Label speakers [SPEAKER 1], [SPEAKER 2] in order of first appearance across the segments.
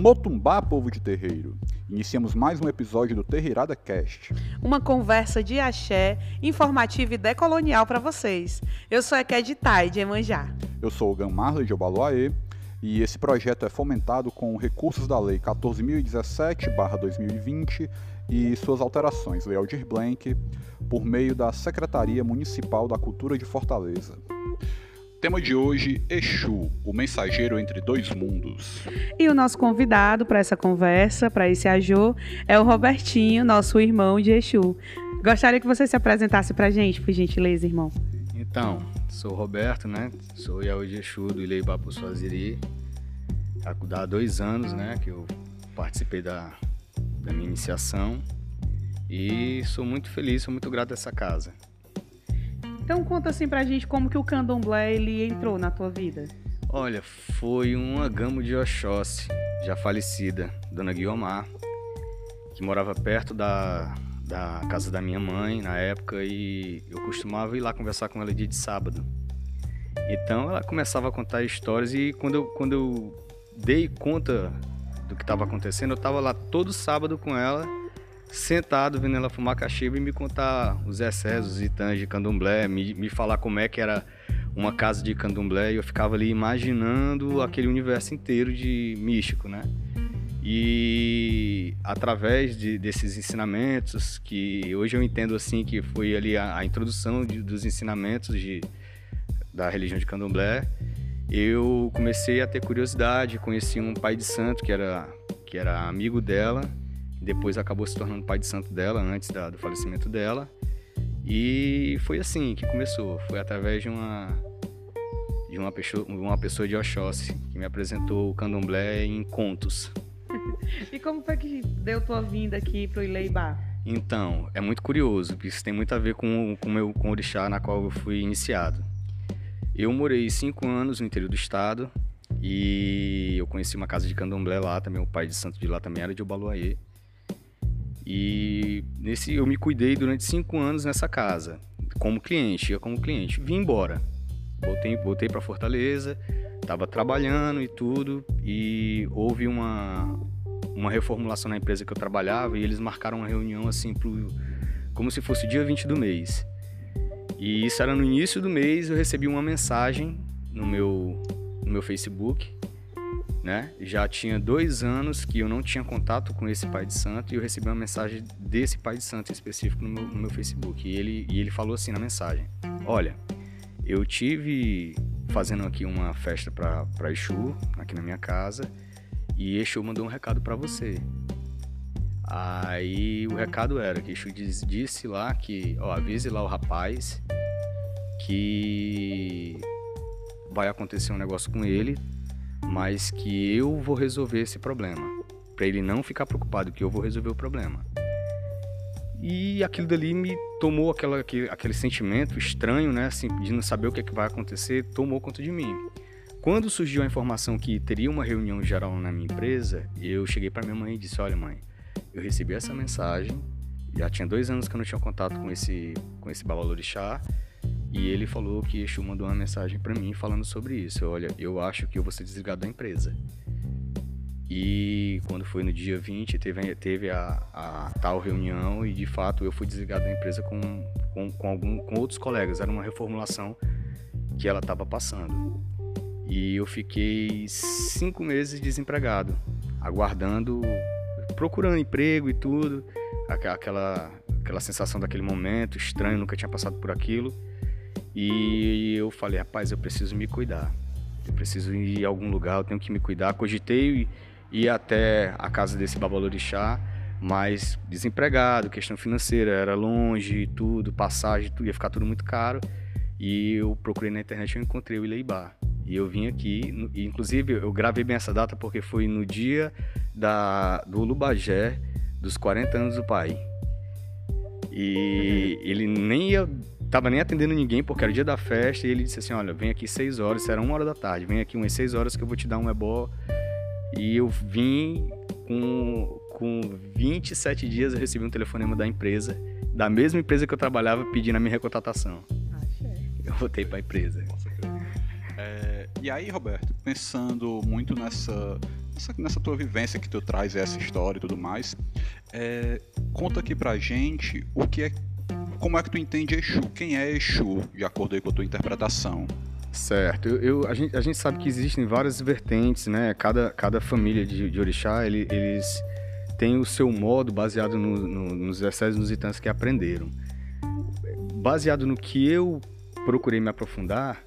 [SPEAKER 1] Motumbá, povo de terreiro. Iniciamos mais um episódio do Terreirada Cast.
[SPEAKER 2] Uma conversa de axé, informativa e decolonial para vocês. Eu sou a Ked Tai, de Emanjá.
[SPEAKER 1] Eu sou o Gamarla de Obaluaê e esse projeto é fomentado com recursos da Lei 14.017-2020 e suas alterações, Lei Aldir Blanc, por meio da Secretaria Municipal da Cultura de Fortaleza. Tema de hoje, Exu, o mensageiro entre dois mundos.
[SPEAKER 2] E o nosso convidado para essa conversa, para esse ajô, é o Robertinho, nosso irmão de Exu. Gostaria que você se apresentasse para a gente, por gentileza, irmão.
[SPEAKER 3] Então, sou o Roberto, né? Sou Yaú de Exu do Ileibapu Suaziri. Há dois anos, né, que eu participei da, da minha iniciação. E sou muito feliz, sou muito grato a essa casa.
[SPEAKER 2] Então conta assim pra gente como que o candomblé ele entrou na tua vida.
[SPEAKER 3] Olha, foi uma gamo de Oxóssi, já falecida, Dona Guiomar, que morava perto da, da casa da minha mãe na época e eu costumava ir lá conversar com ela dia de sábado. Então ela começava a contar histórias e quando eu, quando eu dei conta do que estava acontecendo, eu estava lá todo sábado com ela sentado vendo ela fumar cachimbo e me contar os excessos e tãs de candomblé, me, me falar como é que era uma casa de candomblé e eu ficava ali imaginando aquele universo inteiro de místico, né? E através de, desses ensinamentos, que hoje eu entendo assim que foi ali a, a introdução de, dos ensinamentos de, da religião de candomblé, eu comecei a ter curiosidade, conheci um pai de santo que era, que era amigo dela depois acabou se tornando pai de santo dela, antes da, do falecimento dela. E foi assim que começou. Foi através de uma de uma pessoa, uma pessoa de Oxóssi que me apresentou o candomblé em contos.
[SPEAKER 2] e como foi que deu tua vinda aqui para o Ileibá?
[SPEAKER 3] Então, é muito curioso, porque isso tem muito a ver com, com, meu, com o orixá na qual eu fui iniciado. Eu morei cinco anos no interior do estado e eu conheci uma casa de candomblé lá também, o pai de santo de lá também era de Obaluaê. E nesse eu me cuidei durante cinco anos nessa casa, como cliente, ia como cliente. Vim embora, voltei, voltei para Fortaleza, estava trabalhando e tudo, e houve uma, uma reformulação na empresa que eu trabalhava e eles marcaram uma reunião assim pro, como se fosse dia 20 do mês. E isso era no início do mês, eu recebi uma mensagem no meu, no meu Facebook né? Já tinha dois anos que eu não tinha contato com esse pai de santo e eu recebi uma mensagem desse pai de santo específico no meu, no meu Facebook. E ele, e ele falou assim na mensagem: Olha, eu tive fazendo aqui uma festa para Exu, aqui na minha casa, e Exu mandou um recado para você. Aí o recado era que Exu disse lá que, ó, avise lá o rapaz que vai acontecer um negócio com ele, mas que eu vou resolver esse problema, para ele não ficar preocupado que eu vou resolver o problema. E aquilo dali me tomou aquela, aquele, aquele sentimento estranho, né, assim, de não saber o que, é que vai acontecer, tomou conta de mim. Quando surgiu a informação que teria uma reunião geral na minha empresa, eu cheguei para minha mãe e disse: Olha, mãe, eu recebi essa mensagem, já tinha dois anos que eu não tinha contato com esse, com esse babalorixá, e ele falou que Exu mandou uma mensagem para mim falando sobre isso. Olha, eu acho que eu vou ser desligado da empresa. E quando foi no dia 20, teve, teve a, a tal reunião e de fato eu fui desligado da empresa com, com, com, algum, com outros colegas. Era uma reformulação que ela estava passando. E eu fiquei cinco meses desempregado, aguardando, procurando emprego e tudo. Aquela, aquela sensação daquele momento estranho, nunca tinha passado por aquilo. E eu falei, rapaz, eu preciso me cuidar. Eu preciso ir a algum lugar, eu tenho que me cuidar. Cogitei ir até a casa desse babalorixá, mas desempregado, questão financeira, era longe, tudo, passagem, tudo, ia ficar tudo muito caro. E eu procurei na internet e encontrei o Ileibá. E eu vim aqui, e inclusive eu gravei bem essa data porque foi no dia da, do Lubagé, dos 40 anos do pai. E ele nem ia tava nem atendendo ninguém porque era o dia da festa e ele disse assim, olha, vem aqui seis horas, isso era uma hora da tarde, vem aqui umas seis horas que eu vou te dar um ebó. E eu vim com, com 27 dias eu recebi um telefonema da empresa, da mesma empresa que eu trabalhava, pedindo a minha recontratação.
[SPEAKER 2] Achei.
[SPEAKER 3] Eu voltei para a empresa.
[SPEAKER 1] É, E aí, Roberto, pensando muito nessa, nessa, nessa tua vivência que tu traz essa história e tudo mais, é, conta aqui pra gente o que é, como é que tu entende Exu, quem é Exu, de acordo com a tua interpretação.
[SPEAKER 3] Certo. Eu, eu, a, gente, a gente sabe que existem várias vertentes, né? Cada, cada família de, de orixá, ele, eles têm o seu modo baseado no, no, nos nos que aprenderam. Baseado no que eu procurei me aprofundar,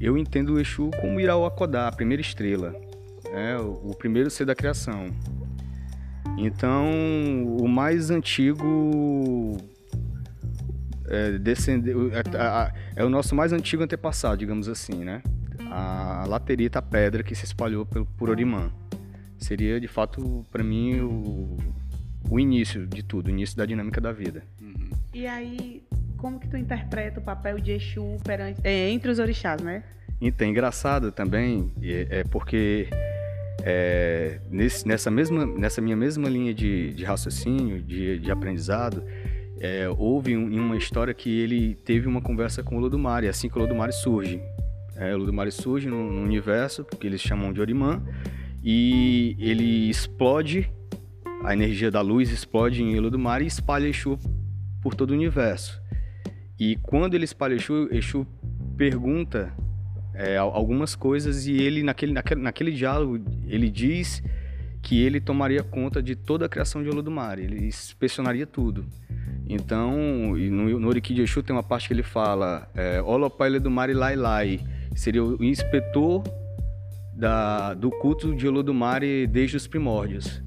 [SPEAKER 3] eu entendo o Exu como Irauakodá, a primeira estrela, né? o, o primeiro ser da criação. Então, o mais antigo é, descende, é, é, o nosso mais antigo antepassado, digamos assim, né? A laterita, a pedra que se espalhou por, por Orimã. Seria, de fato, para mim, o, o início de tudo, o início da dinâmica da vida.
[SPEAKER 2] Uhum. E aí, como que tu interpreta o papel de Exu perante, é, entre os orixás, né?
[SPEAKER 3] Então, é engraçado também, é, é porque é, nesse, nessa, mesma, nessa minha mesma linha de, de raciocínio, de, de aprendizado, é, houve um, uma história que ele teve uma conversa com o Lodumare, assim que o Lodumare surge. É, o Lodumare surge no, no universo, que eles chamam de Orimã, e ele explode, a energia da luz explode em Elodumare e espalha Exu por todo o universo. E quando ele espalha Exu, Exu pergunta é, algumas coisas e ele, naquele, naquele, naquele diálogo, ele diz que ele tomaria conta de toda a criação de Olodumare, ele inspecionaria tudo. Então, no, no de Exu tem uma parte que ele fala é, Olopai Olodumare Lai Lai, seria o inspetor da, do culto de Olodumare desde os primórdios.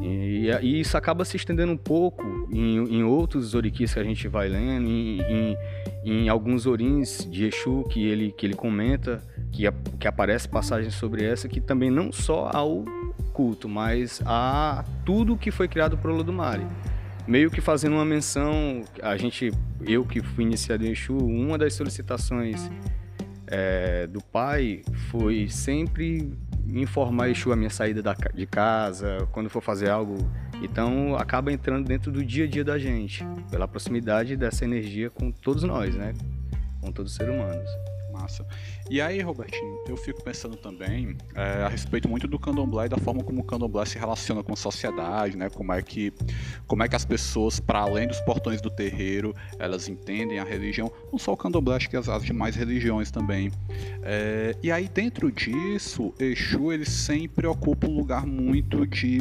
[SPEAKER 3] E, e, isso acaba se estendendo um pouco em, em outros orikis que a gente vai lendo, em, em, em, alguns orins de Exu que ele, que ele comenta, que, que aparece passagens sobre essa, que também não só ao culto, mas a tudo que foi criado por Olodumare. Meio que fazendo uma menção, a gente, eu que fui iniciado em Exu, uma das solicitações é, do pai foi sempre informar Exu a minha saída da, de casa, quando for fazer algo. Então acaba entrando dentro do dia a dia da gente, pela proximidade dessa energia com todos nós, né? Com todos os seres humanos.
[SPEAKER 1] Massa. E aí, Robertinho, eu fico pensando também é, a respeito muito do candomblé e da forma como o candomblé se relaciona com a sociedade, né? Como é que, como é que as pessoas, para além dos portões do terreiro, elas entendem a religião. Não só o candomblé, acho que as, as demais religiões também. É, e aí, dentro disso, Exu, ele sempre ocupa um lugar muito de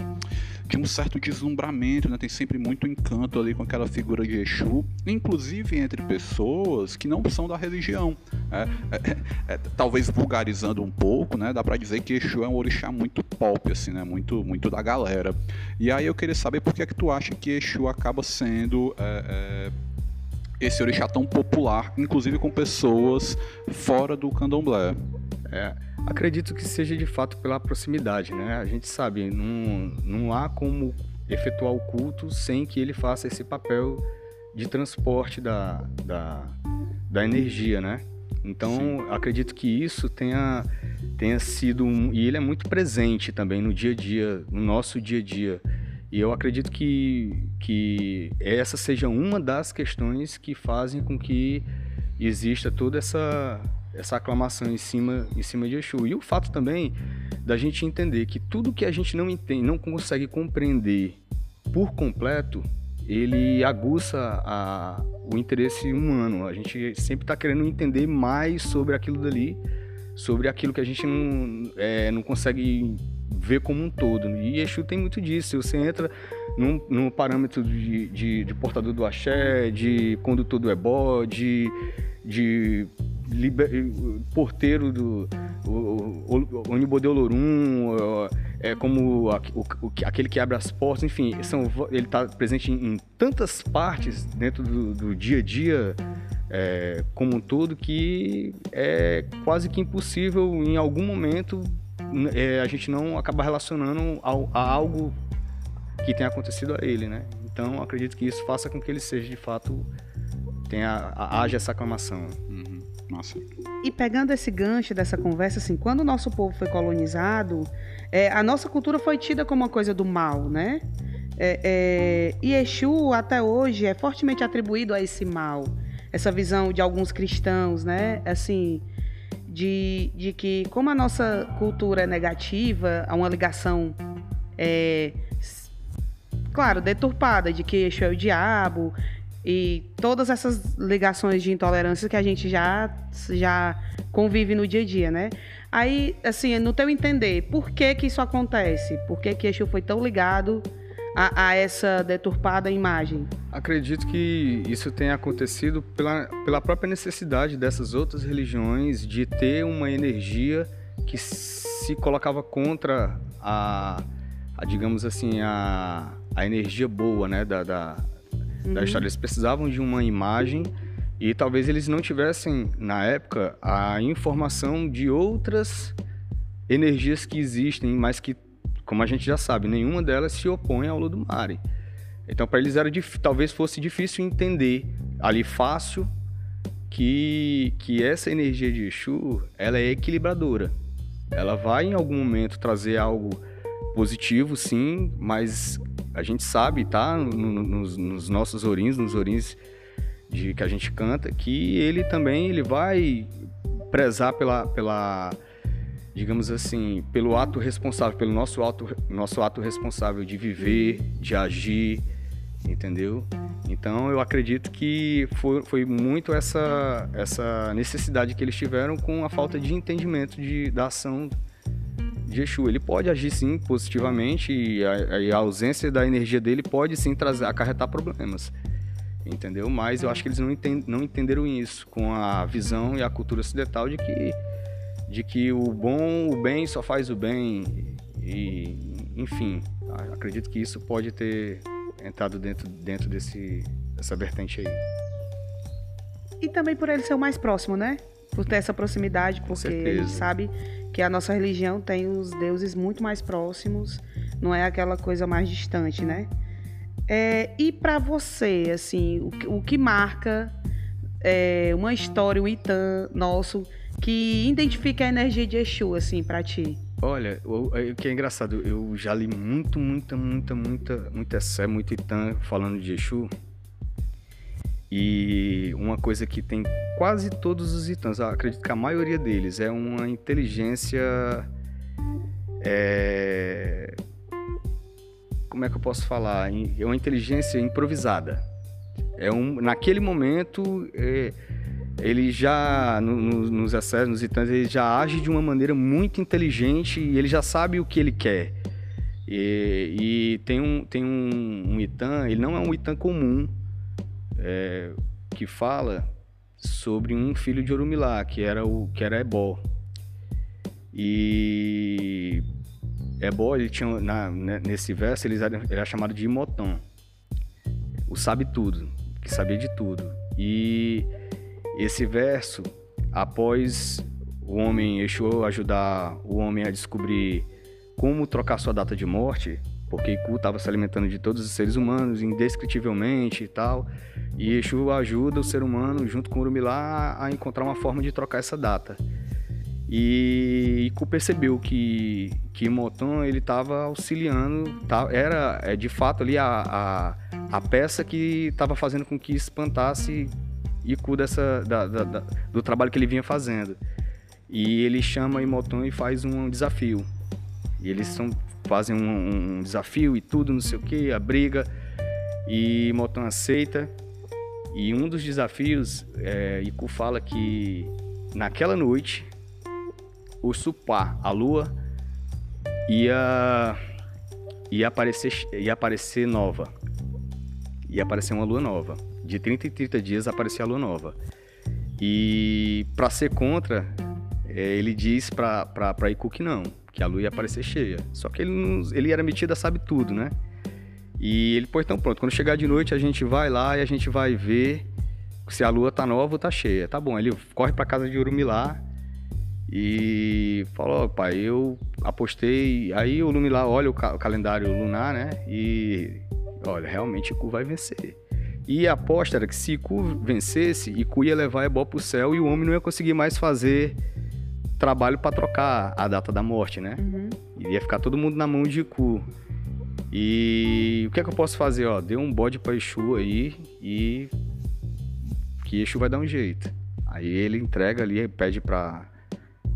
[SPEAKER 1] de um certo deslumbramento, né? tem sempre muito encanto ali com aquela figura de Exu, inclusive entre pessoas que não são da religião. É, é, é, talvez vulgarizando um pouco, né? dá para dizer que Exu é um orixá muito pop, assim, né? muito, muito da galera. E aí eu queria saber por que é que tu acha que Exu acaba sendo é, é, esse orixá tão popular, inclusive com pessoas fora do candomblé.
[SPEAKER 3] É, acredito que seja de fato pela proximidade, né? A gente sabe, não, não há como efetuar o culto sem que ele faça esse papel de transporte da, da, da energia, né? Então, Sim. acredito que isso tenha, tenha sido um, e ele é muito presente também no dia a dia, no nosso dia a dia. E eu acredito que, que essa seja uma das questões que fazem com que exista toda essa essa aclamação em cima, em cima de Exu. E o fato também da gente entender que tudo que a gente não entende, não consegue compreender por completo, ele aguça a, o interesse humano. A gente sempre está querendo entender mais sobre aquilo dali, sobre aquilo que a gente não, é, não consegue ver como um todo. E Exu tem muito disso. Você entra num, num parâmetro de, de, de, portador do axé, de condutor do ebó, de, de liber, porteiro do Onibodeolorum, é como a, o, aquele que abre as portas, enfim, são, ele está presente em, em, tantas partes dentro do, do dia a dia é, como um todo que é quase que impossível em algum momento é, a gente não acabar relacionando ao, a algo que tenha acontecido a ele, né? Então acredito que isso faça com que ele seja de fato tenha haja essa aclamação.
[SPEAKER 1] Nossa.
[SPEAKER 2] E pegando esse gancho dessa conversa, assim, quando o nosso povo foi colonizado, é, a nossa cultura foi tida como uma coisa do mal, né? É, é, e Exu, até hoje, é fortemente atribuído a esse mal. Essa visão de alguns cristãos, né? Assim, de, de que, como a nossa cultura é negativa, há uma ligação, é, claro, deturpada, de que Exu é o diabo, e todas essas ligações de intolerância que a gente já, já convive no dia a dia, né? Aí, assim, no teu entender, por que que isso acontece? Por que que Exu foi tão ligado a, a, essa deturpada imagem?
[SPEAKER 3] Acredito que isso tenha acontecido pela, pela própria necessidade dessas outras religiões de ter uma energia que se colocava contra a, a digamos assim, a, a energia boa né, da, da, uhum. da história. Eles precisavam de uma imagem e talvez eles não tivessem, na época, a informação de outras energias que existem, mas que como a gente já sabe, nenhuma delas se opõe ao Ludumare. Então, para eles era talvez fosse difícil entender ali fácil que que essa energia de Exu, ela é equilibradora. Ela vai em algum momento trazer algo positivo, sim, mas a gente sabe, tá, no, nos, nos, nossos orins, nos orins de que a gente canta, que ele também ele vai prezar pela, pela digamos assim, pelo ato responsável, pelo nosso ato, nosso ato responsável de viver, de agir, entendeu? Então eu acredito que foi, foi muito essa, essa necessidade que eles tiveram com a falta de entendimento de, da ação de Exu. Ele pode agir sim positivamente e a, e a ausência da energia dele pode sim trazer, acarretar problemas. Entendeu? Mas eu acho que eles não, entend, não entenderam isso com a visão e a cultura ocidental de que de que o bom, o bem só faz o bem e enfim, acredito que isso pode ter entrado dentro, dentro desse, dessa vertente aí.
[SPEAKER 2] E também por ele ser o mais próximo, né? Por ter essa proximidade, porque gente sabe que a nossa religião tem os deuses muito mais próximos, não é aquela coisa mais distante, né? É, e para você, assim, o, o que marca é, uma história, um Itã nosso que identifica a energia de Exu, assim, para ti?
[SPEAKER 3] Olha, o, o, que é engraçado, eu já li muito, muita, muita, muita, muita Sé, muito Itã falando de Exu. E uma coisa que tem quase todos os Itãs, acredito que a maioria deles, é uma inteligência. É, como é que eu posso falar? É uma inteligência improvisada. É um, naquele momento. É, ele já, no, no, nos acessos, nos itãs, ele já age de uma maneira muito inteligente e ele já sabe o que ele quer. E, e tem, um, tem um, um itã, ele não é um itã comum, é, que fala sobre um filho de Orumilá, que era o que era Ebó. E Ebó, ele tinha, na, né, nesse verso, ele era, ele era chamado de Imotão, o sabe tudo, que sabia de tudo. E esse verso, após o homem Exu ajudar o homem a descobrir como trocar sua data de morte, porque Iku estava se alimentando de todos os seres humanos indescritivelmente e tal, e Exu ajuda o ser humano, junto com Urumilá, a encontrar uma forma de trocar essa data. E Iku percebeu que que Moton ele estava auxiliando, tá, era é, de fato ali a, a, a peça que estava fazendo com que espantasse Iku dessa, da, da, da, do trabalho que ele vinha fazendo. E ele chama Imoton e faz um desafio. E eles são, fazem um, um desafio e tudo, não sei o que, a briga. E Imoton aceita. E um dos desafios, é, Iku fala que naquela noite, o Supá, a lua, ia, ia, aparecer, ia aparecer nova. Ia aparecer uma lua nova de 30 em 30 dias aparecia a lua nova. E para ser contra, é, ele diz para Iku que não, que a lua ia aparecer cheia. Só que ele, ele era metido a sabe tudo, né? E ele, pô, então pronto, quando chegar de noite a gente vai lá e a gente vai ver se a lua tá nova ou tá cheia. Tá bom, ele corre para casa de Urumilá e falou, oh, pai, eu apostei. Aí o Urumilá olha o, ca o calendário lunar, né? E olha, realmente Iku vai vencer. E a aposta era que se Iku vencesse, Iku ia levar Ebó pro céu e o homem não ia conseguir mais fazer trabalho para trocar a data da morte, né? Uhum. Ia ficar todo mundo na mão de Iku. E o que é que eu posso fazer? Ó, deu um bode para Exu aí e que Exu vai dar um jeito. Aí ele entrega ali, pede para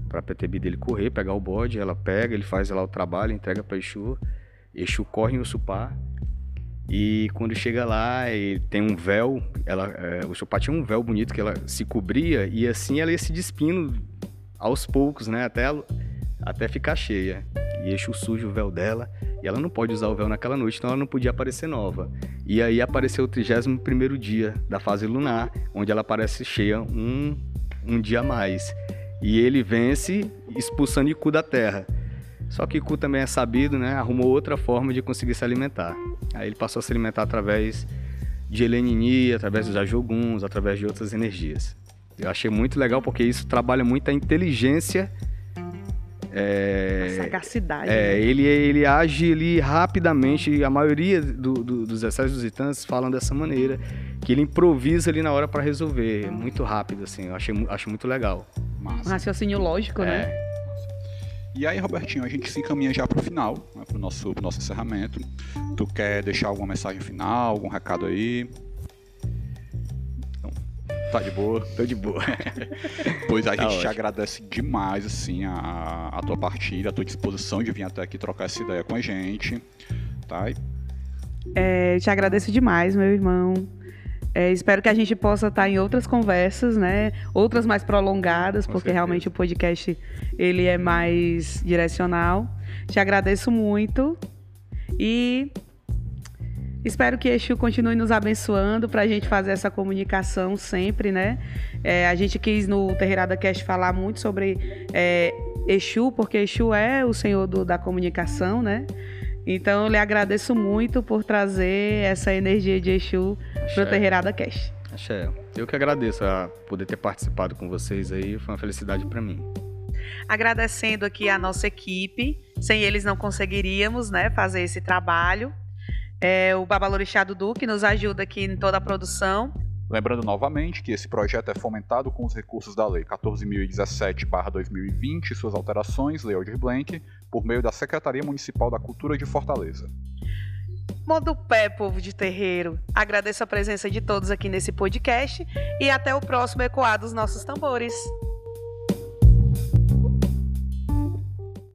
[SPEAKER 3] para PTB dele correr, pegar o bode, ela pega, ele faz lá o trabalho, entrega para Exu, Exu corre em Ussupá, e quando chega lá, tem um véu, ela, é, o Chopá tinha um véu bonito que ela se cobria e assim ela ia se despindo aos poucos, né, até, até ficar cheia. E Exu suja o véu dela e ela não pode usar o véu naquela noite, então ela não podia aparecer nova. E aí apareceu o 31 dia da fase lunar, onde ela aparece cheia um, um dia a mais. E ele vence expulsando Iku da terra. Só que Iku também é sabido, né? Arrumou outra forma de conseguir se alimentar. Aí ele passou a se alimentar através de Helenini, através dos Ajoguns, através de outras energias. Eu achei muito legal porque isso trabalha muito a inteligência.
[SPEAKER 2] É, a sagacidade.
[SPEAKER 3] É, né? ele, ele age ali rapidamente. A maioria do, do, dos excessos visitantes falam dessa maneira. Que ele improvisa ali na hora para resolver. Muito rápido, assim. Eu achei, acho muito legal.
[SPEAKER 2] Massa. Um raciocínio lógico, né? é.
[SPEAKER 1] né? E aí, Robertinho, a gente se encaminha já para o final, né, para o nosso, nosso encerramento. Tu quer deixar alguma mensagem final, algum recado aí? Tá de boa?
[SPEAKER 3] Tô de boa.
[SPEAKER 1] pois a tá gente te agradece demais, assim, a, a tua partida, a tua disposição de vir até aqui trocar essa ideia com a gente, tá?
[SPEAKER 2] É, te agradeço demais, meu irmão. É, espero que a gente possa estar em outras conversas, né? Outras mais prolongadas, Com porque certeza. realmente o podcast ele é mais direcional. Te agradeço muito e espero que Exu continue nos abençoando para a gente fazer essa comunicação sempre, né? É, a gente quis no Terreirada Cast falar muito sobre é, Exu, porque Exu é o Senhor do, da comunicação, né? Então eu lhe agradeço muito por trazer essa energia de Exu para o Terreirada Cash.
[SPEAKER 3] Axé. Eu que agradeço a poder ter participado com vocês aí, foi uma felicidade para mim.
[SPEAKER 2] Agradecendo aqui a nossa equipe, sem eles não conseguiríamos né, fazer esse trabalho. É, o Babalorixá Dudu, que nos ajuda aqui em toda a produção.
[SPEAKER 1] Lembrando novamente que esse projeto é fomentado com os recursos da Lei 14.017-2020 e suas alterações, Lei Aldir Blank, por meio da Secretaria Municipal da Cultura de Fortaleza.
[SPEAKER 2] Manda o pé, povo de terreiro. Agradeço a presença de todos aqui nesse podcast e até o próximo Ecoar dos Nossos Tambores.